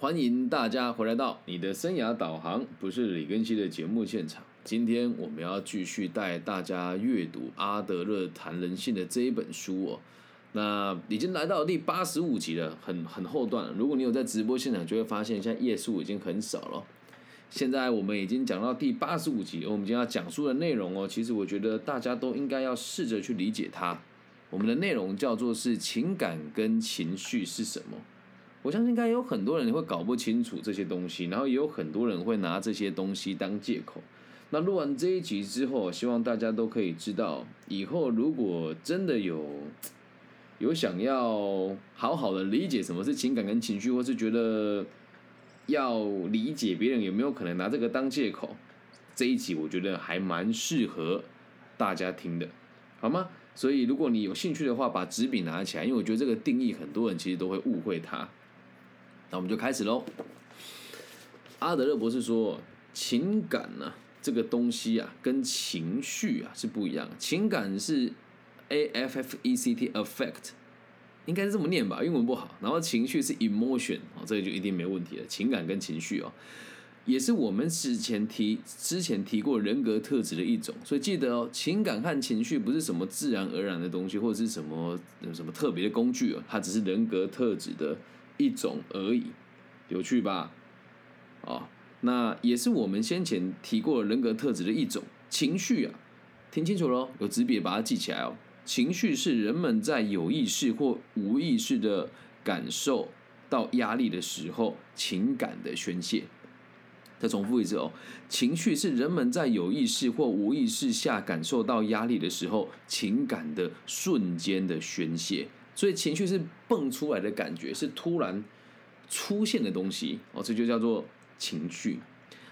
欢迎大家回来到你的生涯导航，不是李根熙的节目现场。今天我们要继续带大家阅读阿德勒谈人性的这一本书哦。那已经来到第八十五集了，很很后段了。如果你有在直播现场，就会发现现在页数已经很少了。现在我们已经讲到第八十五集，我们今天要讲述的内容哦，其实我觉得大家都应该要试着去理解它。我们的内容叫做是情感跟情绪是什么？我相信应该有很多人会搞不清楚这些东西，然后也有很多人会拿这些东西当借口。那录完这一集之后，希望大家都可以知道，以后如果真的有有想要好好的理解什么是情感跟情绪，或是觉得要理解别人有没有可能拿这个当借口，这一集我觉得还蛮适合大家听的，好吗？所以如果你有兴趣的话，把纸笔拿起来，因为我觉得这个定义很多人其实都会误会它。那我们就开始喽。阿德勒博士说，情感呢这个东西啊，跟情绪啊是不一样。情感是 A F F E C T affect，应该是这么念吧，英文不好。然后情绪是 emotion，哦，这个就一定没问题了。情感跟情绪哦，也是我们之前提之前提过人格特质的一种。所以记得哦，情感和情绪不是什么自然而然的东西，或者是什么什么特别的工具哦，它只是人格特质的。一种而已，有趣吧？啊，那也是我们先前提过人格特质的一种情绪啊，听清楚喽，有纸笔把它记起来哦。情绪是人们在有意识或无意识的感受到压力的时候情感的宣泄。再重复一次哦，情绪是人们在有意识或无意识下感受到压力的时候情感的瞬间的宣泄。所以情绪是蹦出来的感觉，是突然出现的东西哦，这就叫做情绪。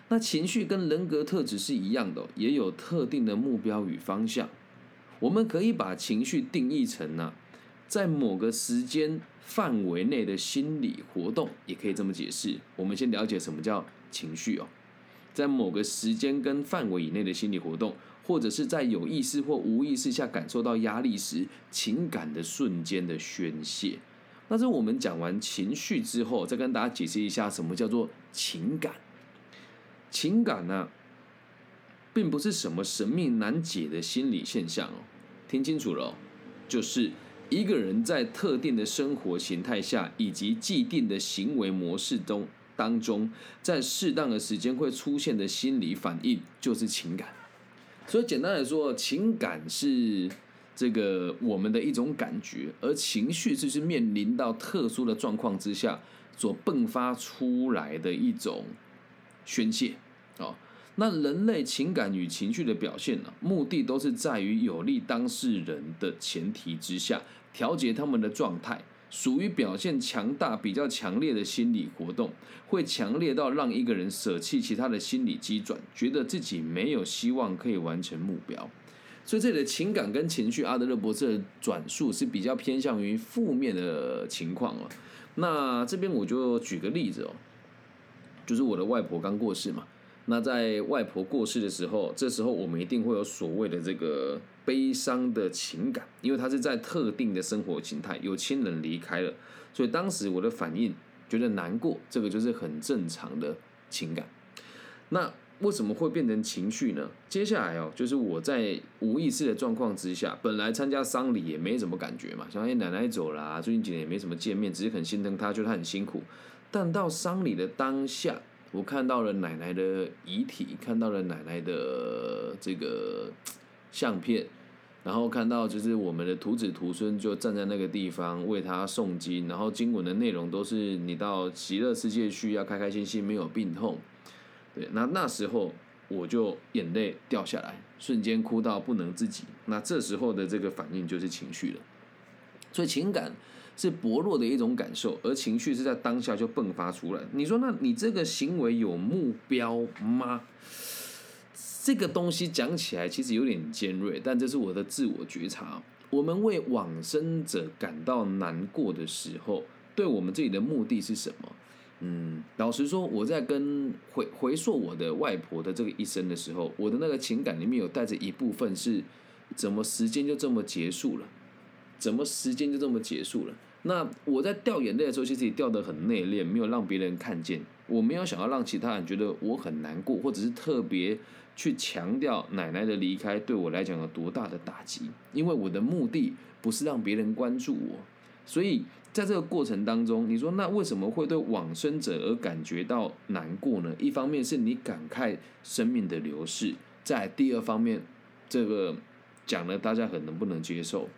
那情绪跟人格特质是一样的，也有特定的目标与方向。我们可以把情绪定义成呢，在某个时间范围内的心理活动，也可以这么解释。我们先了解什么叫情绪哦，在某个时间跟范围以内的心理活动。或者是在有意识或无意识下感受到压力时，情感的瞬间的宣泄。那是我们讲完情绪之后，再跟大家解释一下什么叫做情感。情感呢，并不是什么神秘难解的心理现象哦。听清楚了，就是一个人在特定的生活形态下以及既定的行为模式中当中，在适当的时间会出现的心理反应，就是情感。所以简单来说，情感是这个我们的一种感觉，而情绪就是面临到特殊的状况之下所迸发出来的一种宣泄啊。那人类情感与情绪的表现呢，目的都是在于有利当事人的前提之下，调节他们的状态。属于表现强大、比较强烈的心理活动，会强烈到让一个人舍弃其他的心理机转，觉得自己没有希望可以完成目标。所以这里的情感跟情绪，阿德勒博士的转述是比较偏向于负面的情况了。那这边我就举个例子哦，就是我的外婆刚过世嘛。那在外婆过世的时候，这时候我们一定会有所谓的这个悲伤的情感，因为它是在特定的生活形态，有亲人离开了，所以当时我的反应觉得难过，这个就是很正常的情感。那为什么会变成情绪呢？接下来哦，就是我在无意识的状况之下，本来参加丧礼也没什么感觉嘛，想哎奶奶走了，最近几年也没什么见面，只是很心疼她，觉得她很辛苦。但到丧礼的当下。我看到了奶奶的遗体，看到了奶奶的这个相片，然后看到就是我们的徒子徒孙就站在那个地方为他诵经，然后经文的内容都是你到极乐世界去要开开心心，没有病痛。对，那那时候我就眼泪掉下来，瞬间哭到不能自己。那这时候的这个反应就是情绪了，所以情感。是薄弱的一种感受，而情绪是在当下就迸发出来。你说，那你这个行为有目标吗？这个东西讲起来其实有点尖锐，但这是我的自我觉察。我们为往生者感到难过的时候，对我们自己的目的是什么？嗯，老实说，我在跟回回溯我的外婆的这个一生的时候，我的那个情感里面有带着一部分是，怎么时间就这么结束了？怎么时间就这么结束了？那我在掉眼泪的时候，其实也掉得很内敛，没有让别人看见。我没有想要让其他人觉得我很难过，或者是特别去强调奶奶的离开对我来讲有多大的打击。因为我的目的不是让别人关注我，所以在这个过程当中，你说那为什么会对往生者而感觉到难过呢？一方面是你感慨生命的流逝，在第二方面，这个讲了大家很能不能接受？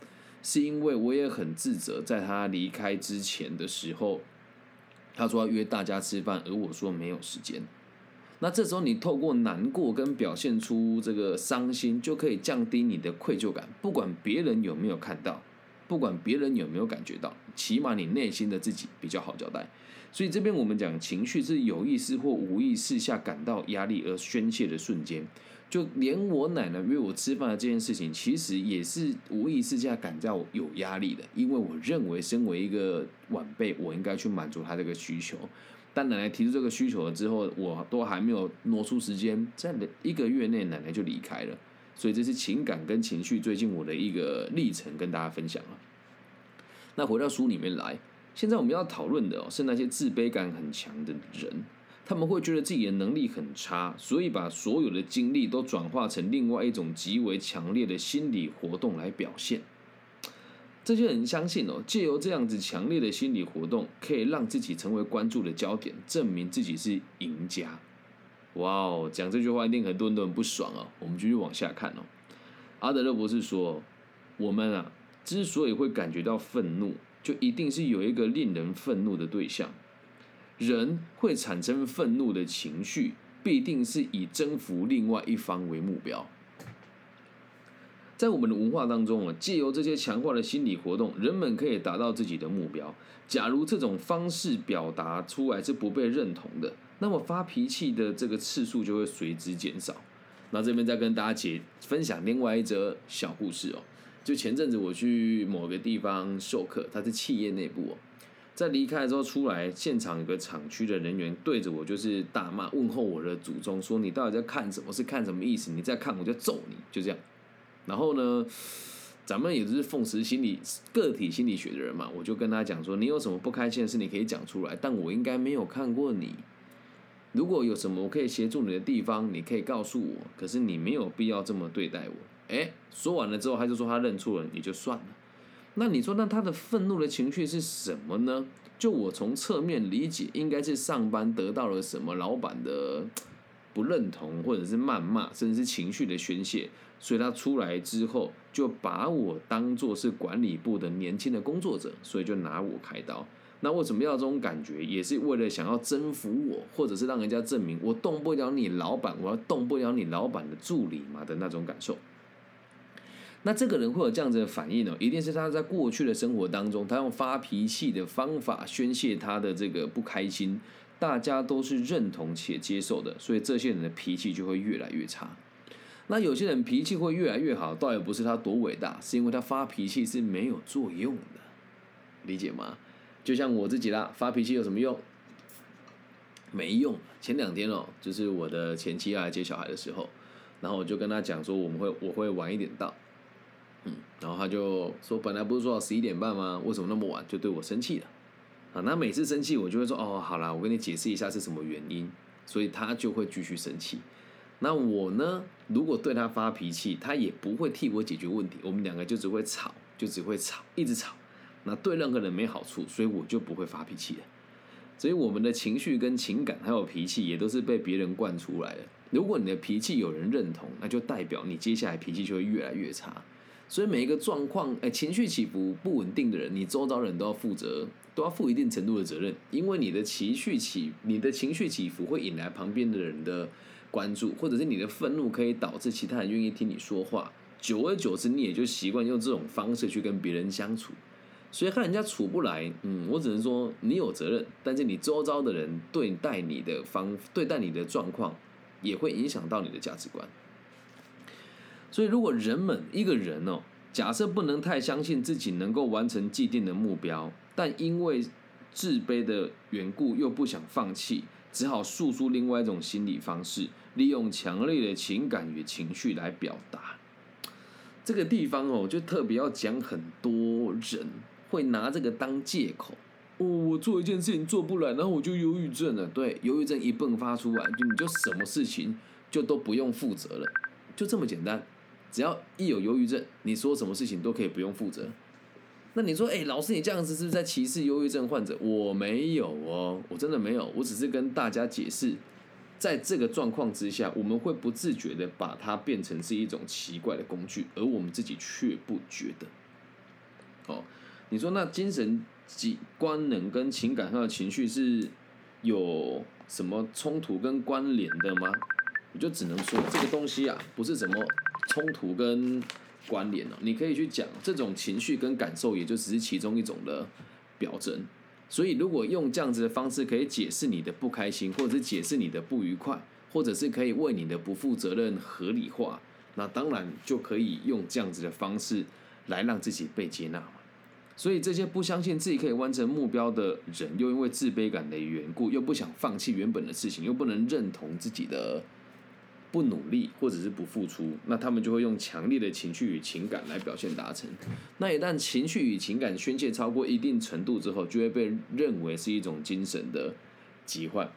是因为我也很自责，在他离开之前的时候，他说要约大家吃饭，而我说没有时间。那这时候你透过难过跟表现出这个伤心，就可以降低你的愧疚感。不管别人有没有看到，不管别人有没有感觉到，起码你内心的自己比较好交代。所以这边我们讲情绪是有意识或无意识下感到压力而宣泄的瞬间。就连我奶奶约我吃饭的这件事情，其实也是无意识下感到有压力的，因为我认为身为一个晚辈，我应该去满足她这个需求。但奶奶提出这个需求了之后，我都还没有挪出时间，在一个月内奶奶就离开了。所以这是情感跟情绪最近我的一个历程，跟大家分享了。那回到书里面来，现在我们要讨论的，是那些自卑感很强的人。他们会觉得自己的能力很差，所以把所有的精力都转化成另外一种极为强烈的心理活动来表现。这些人相信哦，借由这样子强烈的心理活动，可以让自己成为关注的焦点，证明自己是赢家。哇哦，讲这句话一定很多人都很不爽哦。我们继续往下看哦。阿德勒博士说，我们啊之所以会感觉到愤怒，就一定是有一个令人愤怒的对象。人会产生愤怒的情绪，必定是以征服另外一方为目标。在我们的文化当中啊，借由这些强化的心理活动，人们可以达到自己的目标。假如这种方式表达出来是不被认同的，那么发脾气的这个次数就会随之减少。那这边再跟大家解分享另外一则小故事哦，就前阵子我去某个地方授课，它是企业内部哦。在离开之后出来，现场有个厂区的人员对着我就是大骂，问候我的祖宗，说你到底在看什么？是看什么意思？你再看我就揍你，就这样。然后呢，咱们也是奉持心理个体心理学的人嘛，我就跟他讲说，你有什么不开心的事，你可以讲出来，但我应该没有看过你。如果有什么我可以协助你的地方，你可以告诉我。可是你没有必要这么对待我。哎，说完了之后，他就说他认错了，你就算了。那你说，那他的愤怒的情绪是什么呢？就我从侧面理解，应该是上班得到了什么老板的不认同，或者是谩骂，甚至是情绪的宣泄，所以他出来之后就把我当做是管理部的年轻的工作者，所以就拿我开刀。那为什么要这种感觉？也是为了想要征服我，或者是让人家证明我动不了你老板，我要动不了你老板的助理嘛的那种感受。那这个人会有这样子的反应呢？一定是他在过去的生活当中，他用发脾气的方法宣泄他的这个不开心，大家都是认同且接受的，所以这些人的脾气就会越来越差。那有些人脾气会越来越好，倒也不是他多伟大，是因为他发脾气是没有作用的，理解吗？就像我自己啦，发脾气有什么用？没用。前两天哦，就是我的前妻要来接小孩的时候，然后我就跟他讲说，我们会我会晚一点到。嗯，然后他就说，本来不是说十一点半吗？为什么那么晚？就对我生气了。啊，那每次生气，我就会说，哦，好啦，我跟你解释一下是什么原因。所以他就会继续生气。那我呢，如果对他发脾气，他也不会替我解决问题，我们两个就只会吵，就只会吵，一直吵。那对任何人没好处，所以我就不会发脾气了。所以我们的情绪跟情感还有脾气，也都是被别人惯出来的。如果你的脾气有人认同，那就代表你接下来脾气就会越来越差。所以每一个状况，哎，情绪起伏不稳定的人，你周遭人都要负责，都要负一定程度的责任，因为你的情绪起，你的情绪起伏会引来旁边的人的关注，或者是你的愤怒可以导致其他人愿意听你说话，久而久之，你也就习惯用这种方式去跟别人相处，所以和人家处不来，嗯，我只能说你有责任，但是你周遭的人对待你的方，对待你的状况，也会影响到你的价值观。所以，如果人们一个人哦，假设不能太相信自己能够完成既定的目标，但因为自卑的缘故又不想放弃，只好诉出另外一种心理方式，利用强烈的情感与情绪来表达。这个地方哦，就特别要讲很多人会拿这个当借口。哦，我做一件事情做不来，然后我就忧郁症了。对，忧郁症一迸发出来，就你就什么事情就都不用负责了，就这么简单。只要一有忧郁症，你说什么事情都可以不用负责。那你说，哎，老师，你这样子是不是在歧视忧郁症患者？我没有哦，我真的没有，我只是跟大家解释，在这个状况之下，我们会不自觉的把它变成是一种奇怪的工具，而我们自己却不觉得。哦，你说那精神及官能跟情感上的情绪是有什么冲突跟关联的吗？我就只能说这个东西啊，不是什么冲突跟。关联哦，你可以去讲这种情绪跟感受，也就只是其中一种的表征。所以，如果用这样子的方式可以解释你的不开心，或者是解释你的不愉快，或者是可以为你的不负责任合理化，那当然就可以用这样子的方式来让自己被接纳嘛。所以，这些不相信自己可以完成目标的人，又因为自卑感的缘故，又不想放弃原本的事情，又不能认同自己的。不努力或者是不付出，那他们就会用强烈的情绪与情感来表现达成。那一旦情绪与情感宣泄超过一定程度之后，就会被认为是一种精神的疾患。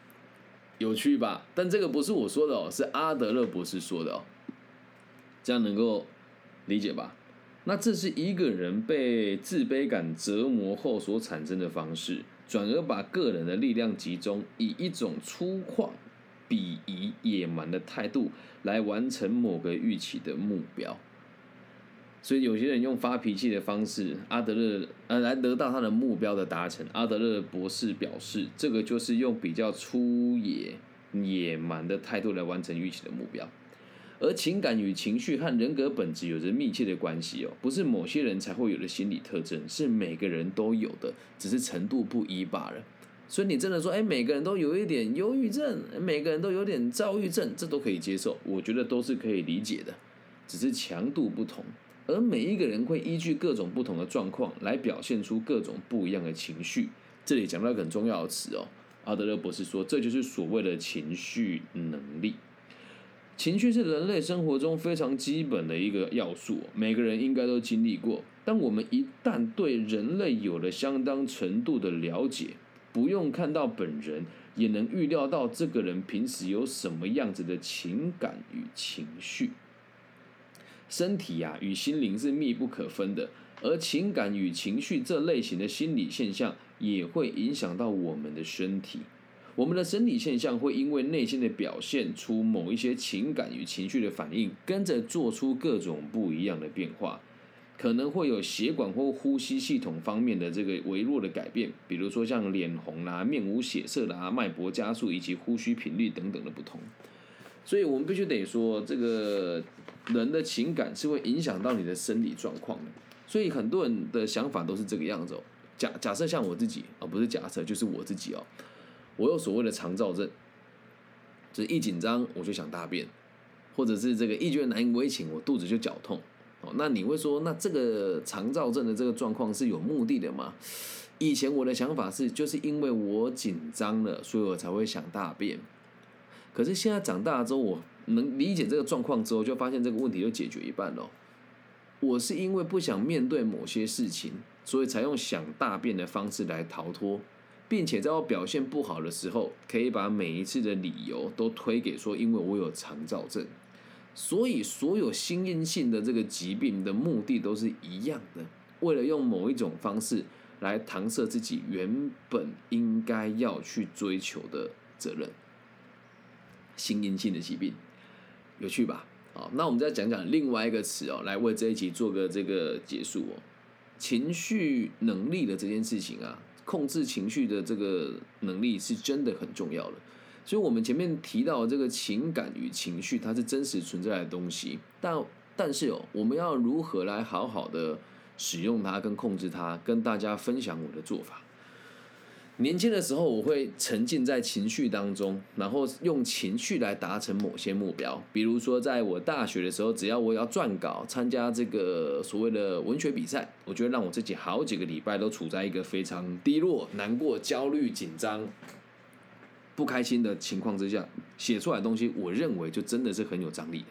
有趣吧？但这个不是我说的哦，是阿德勒博士说的哦。这样能够理解吧？那这是一个人被自卑感折磨后所产生的方式，转而把个人的力量集中，以一种粗犷。鄙夷野蛮的态度来完成某个预期的目标，所以有些人用发脾气的方式，阿德勒呃来得到他的目标的达成。阿德勒博士表示，这个就是用比较粗野野蛮的态度来完成预期的目标。而情感与情绪和人格本质有着密切的关系哦，不是某些人才会有的心理特征，是每个人都有的，只是程度不一罢了。所以你真的说，哎，每个人都有一点忧郁症，每个人都有点躁郁症，这都可以接受，我觉得都是可以理解的，只是强度不同。而每一个人会依据各种不同的状况来表现出各种不一样的情绪。这里讲到一个很重要的词哦，阿德勒博士说，这就是所谓的情绪能力。情绪是人类生活中非常基本的一个要素，每个人应该都经历过。但我们一旦对人类有了相当程度的了解，不用看到本人，也能预料到这个人平时有什么样子的情感与情绪。身体呀与心灵是密不可分的，而情感与情绪这类型的心理现象也会影响到我们的身体。我们的生理现象会因为内心的表现出某一些情感与情绪的反应，跟着做出各种不一样的变化。可能会有血管或呼吸系统方面的这个微弱的改变，比如说像脸红啦、面无血色啦、脉搏加速以及呼吸频率等等的不同。所以我们必须得说，这个人的情感是会影响到你的生理状况的。所以很多人的想法都是这个样子哦。假假设像我自己啊，不是假设，就是我自己哦，我有所谓的肠燥症，就是一紧张我就想大便，或者是这个一觉得难以为情，我肚子就绞痛。那你会说，那这个肠燥症的这个状况是有目的的吗？以前我的想法是，就是因为我紧张了，所以我才会想大便。可是现在长大之后，我能理解这个状况之后，就发现这个问题就解决一半了。我是因为不想面对某些事情，所以才用想大便的方式来逃脱，并且在我表现不好的时候，可以把每一次的理由都推给说，因为我有肠燥症。所以，所有心因性的这个疾病的目的都是一样的，为了用某一种方式来搪塞自己原本应该要去追求的责任。心因性的疾病，有趣吧？好，那我们再讲讲另外一个词哦，来为这一集做个这个结束哦。情绪能力的这件事情啊，控制情绪的这个能力是真的很重要的。所以，我们前面提到这个情感与情绪，它是真实存在的东西。但，但是哦，我们要如何来好好的使用它跟控制它？跟大家分享我的做法。年轻的时候，我会沉浸在情绪当中，然后用情绪来达成某些目标。比如说，在我大学的时候，只要我要撰稿、参加这个所谓的文学比赛，我觉得让我自己好几个礼拜都处在一个非常低落、难过、焦虑、紧张。不开心的情况之下写出来的东西，我认为就真的是很有张力的。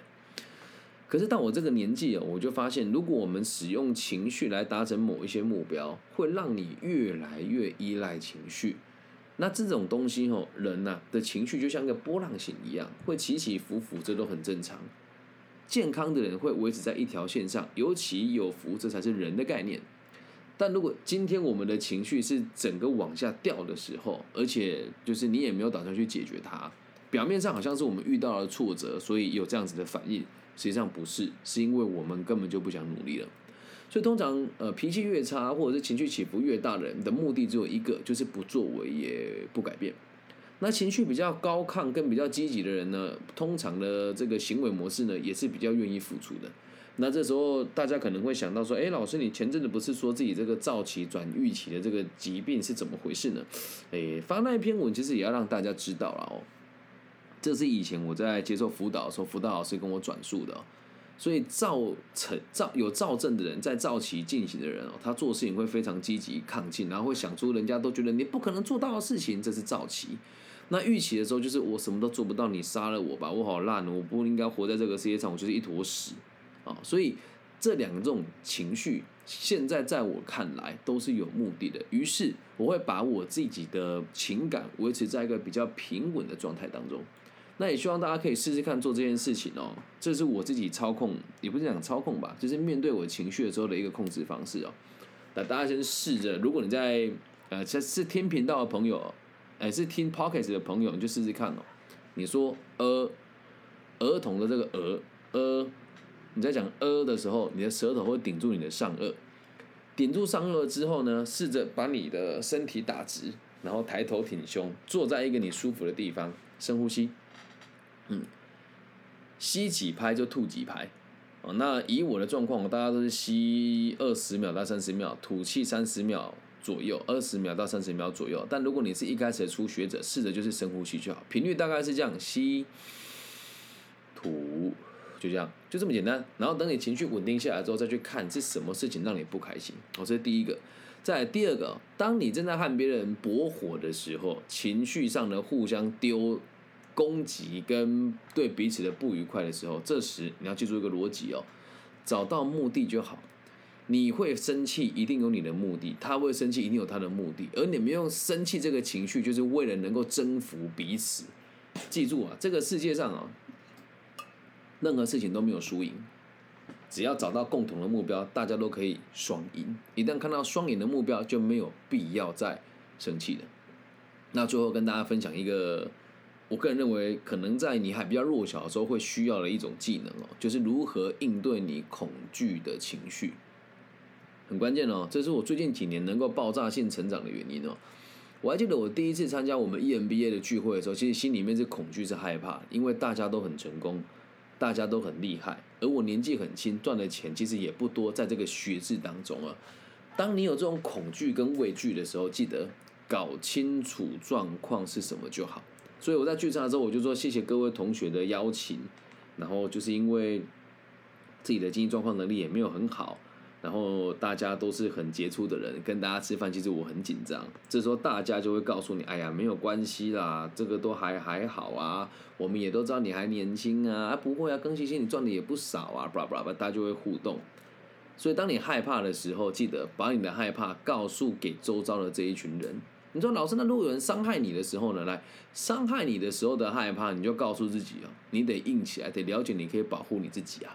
可是到我这个年纪哦，我就发现，如果我们使用情绪来达成某一些目标，会让你越来越依赖情绪。那这种东西哦，人呐的情绪就像个波浪形一样，会起起伏伏，这都很正常。健康的人会维持在一条线上，尤其有福，这才是人的概念。但如果今天我们的情绪是整个往下掉的时候，而且就是你也没有打算去解决它，表面上好像是我们遇到了挫折，所以有这样子的反应，实际上不是，是因为我们根本就不想努力了。所以通常呃脾气越差，或者是情绪起伏越大的人的目的只有一个，就是不作为也不改变。那情绪比较高亢、跟比较积极的人呢，通常的这个行为模式呢，也是比较愿意付出的。那这时候大家可能会想到说，哎，老师，你前阵子不是说自己这个躁期转预期的这个疾病是怎么回事呢？哎，发那一篇文其实也要让大家知道了哦。这是以前我在接受辅导的时候，辅导老师跟我转述的。所以躁成躁有躁症的人，在躁期进行的人哦，他做事情会非常积极亢进，然后会想出人家都觉得你不可能做到的事情，这是躁期。那预期的时候，就是我什么都做不到，你杀了我吧，我好烂，我不应该活在这个世界上，我就是一坨屎啊！所以这两种情绪，现在在我看来都是有目的的。于是我会把我自己的情感维持在一个比较平稳的状态当中。那也希望大家可以试试看做这件事情哦。这是我自己操控，也不是讲操控吧，就是面对我情绪的时候的一个控制方式哦。那大家先试着，如果你在呃这是天频道的朋友。哎，是听 p o c k e t 的朋友，你就试试看哦。你说呃，儿童的这个儿呃，你在讲呃的时候，你的舌头会顶住你的上颚，顶住上颚之后呢，试着把你的身体打直，然后抬头挺胸，坐在一个你舒服的地方，深呼吸。嗯，吸几拍就吐几拍。哦，那以我的状况，我大家都是吸二十秒到三十秒，吐气三十秒。左右二十秒到三十秒左右，但如果你是一开始的初学者，试着就是深呼吸就好，频率大概是这样，吸吐，就这样，就这么简单。然后等你情绪稳定下来之后，再去看是什么事情让你不开心。哦，这是第一个。再第二个，当你正在和别人搏火的时候，情绪上的互相丢攻击跟对彼此的不愉快的时候，这时你要记住一个逻辑哦，找到目的就好。你会生气，一定有你的目的；他会生气，一定有他的目的。而你们用生气这个情绪，就是为了能够征服彼此。记住啊，这个世界上啊，任何事情都没有输赢，只要找到共同的目标，大家都可以双赢。一旦看到双赢的目标，就没有必要再生气了。那最后跟大家分享一个，我个人认为可能在你还比较弱小的时候会需要的一种技能哦，就是如何应对你恐惧的情绪。很关键哦，这是我最近几年能够爆炸性成长的原因哦。我还记得我第一次参加我们 EMBA 的聚会的时候，其实心里面是恐惧、是害怕，因为大家都很成功，大家都很厉害，而我年纪很轻，赚的钱其实也不多，在这个学制当中啊。当你有这种恐惧跟畏惧的时候，记得搞清楚状况是什么就好。所以我在聚餐的时候，我就说谢谢各位同学的邀请，然后就是因为自己的经济状况能力也没有很好。然后大家都是很杰出的人，跟大家吃饭，其实我很紧张。这时候大家就会告诉你：“哎呀，没有关系啦，这个都还还好啊。我们也都知道你还年轻啊，啊不会啊，更新新你赚的也不少啊，巴拉巴拉，大家就会互动。所以当你害怕的时候，记得把你的害怕告诉给周遭的这一群人。你说老师，那如果有人伤害你的时候呢？来伤害你的时候的害怕，你就告诉自己哦，你得硬起来，得了解你可以保护你自己啊。”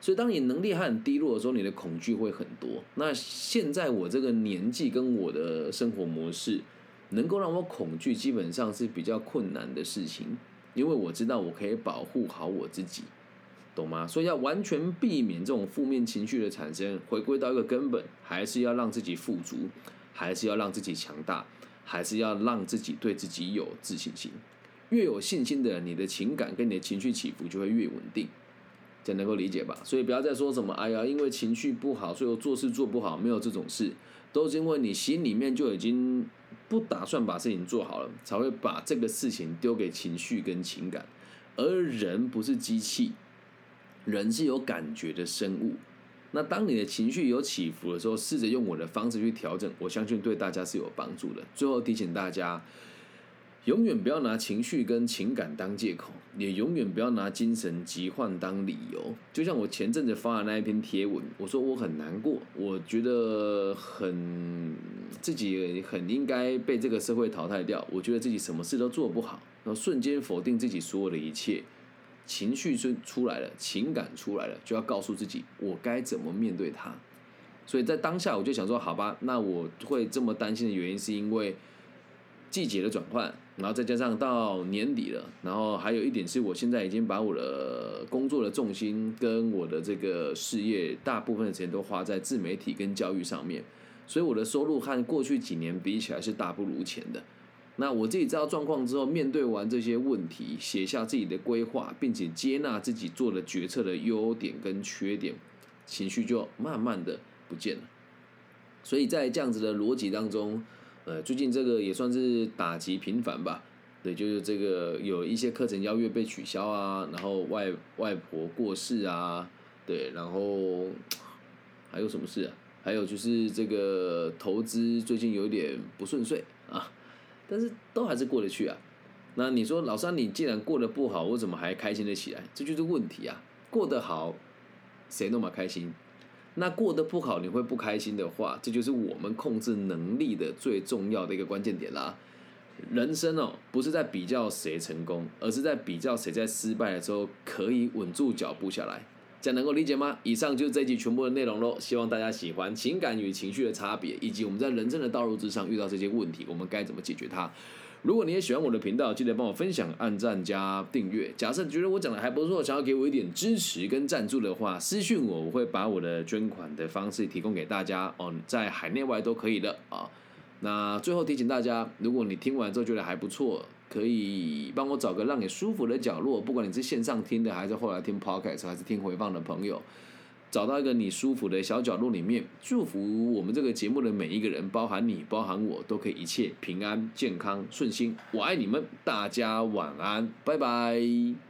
所以，当你能力还很低落的时候，你的恐惧会很多。那现在我这个年纪跟我的生活模式，能够让我恐惧，基本上是比较困难的事情，因为我知道我可以保护好我自己，懂吗？所以要完全避免这种负面情绪的产生，回归到一个根本，还是要让自己富足，还是要让自己强大，还是要让自己对自己有自信心。越有信心的，你的情感跟你的情绪起伏就会越稳定。这能够理解吧？所以不要再说什么“哎呀，因为情绪不好，所以我做事做不好”，没有这种事，都是因为你心里面就已经不打算把事情做好了，才会把这个事情丢给情绪跟情感。而人不是机器，人是有感觉的生物。那当你的情绪有起伏的时候，试着用我的方式去调整，我相信对大家是有帮助的。最后提醒大家。永远不要拿情绪跟情感当借口，也永远不要拿精神疾患当理由。就像我前阵子发的那一篇贴文，我说我很难过，我觉得很自己很应该被这个社会淘汰掉，我觉得自己什么事都做不好，然后瞬间否定自己所有的一切，情绪出出来了，情感出来了，就要告诉自己我该怎么面对它。所以在当下，我就想说，好吧，那我会这么担心的原因，是因为季节的转换。然后再加上到年底了，然后还有一点是我现在已经把我的工作的重心跟我的这个事业大部分的时间都花在自媒体跟教育上面，所以我的收入和过去几年比起来是大不如前的。那我自己知道状况之后，面对完这些问题，写下自己的规划，并且接纳自己做的决策的优点跟缺点，情绪就慢慢的不见了。所以在这样子的逻辑当中。呃，最近这个也算是打击频繁吧，对，就是这个有一些课程邀约被取消啊，然后外外婆过世啊，对，然后还有什么事啊？还有就是这个投资最近有点不顺遂啊，但是都还是过得去啊。那你说老三，你既然过得不好，我怎么还开心的起来？这就是问题啊。过得好，谁那么开心？那过得不好，你会不开心的话，这就是我们控制能力的最重要的一个关键点啦。人生哦，不是在比较谁成功，而是在比较谁在失败的时候可以稳住脚步下来。这样能够理解吗？以上就是这一集全部的内容喽。希望大家喜欢情感与情绪的差别，以及我们在人生的道路之上遇到这些问题，我们该怎么解决它。如果你也喜欢我的频道，记得帮我分享、按赞加订阅。假设觉得我讲的还不错，想要给我一点支持跟赞助的话，私讯我，我会把我的捐款的方式提供给大家哦，在海内外都可以的啊。那最后提醒大家，如果你听完之后觉得还不错，可以帮我找个让你舒服的角落，不管你是线上听的，还是后来听 podcast，还是听回放的朋友。找到一个你舒服的小角落里面，祝福我们这个节目的每一个人，包含你，包含我，都可以一切平安、健康、顺心。我爱你们，大家晚安，拜拜。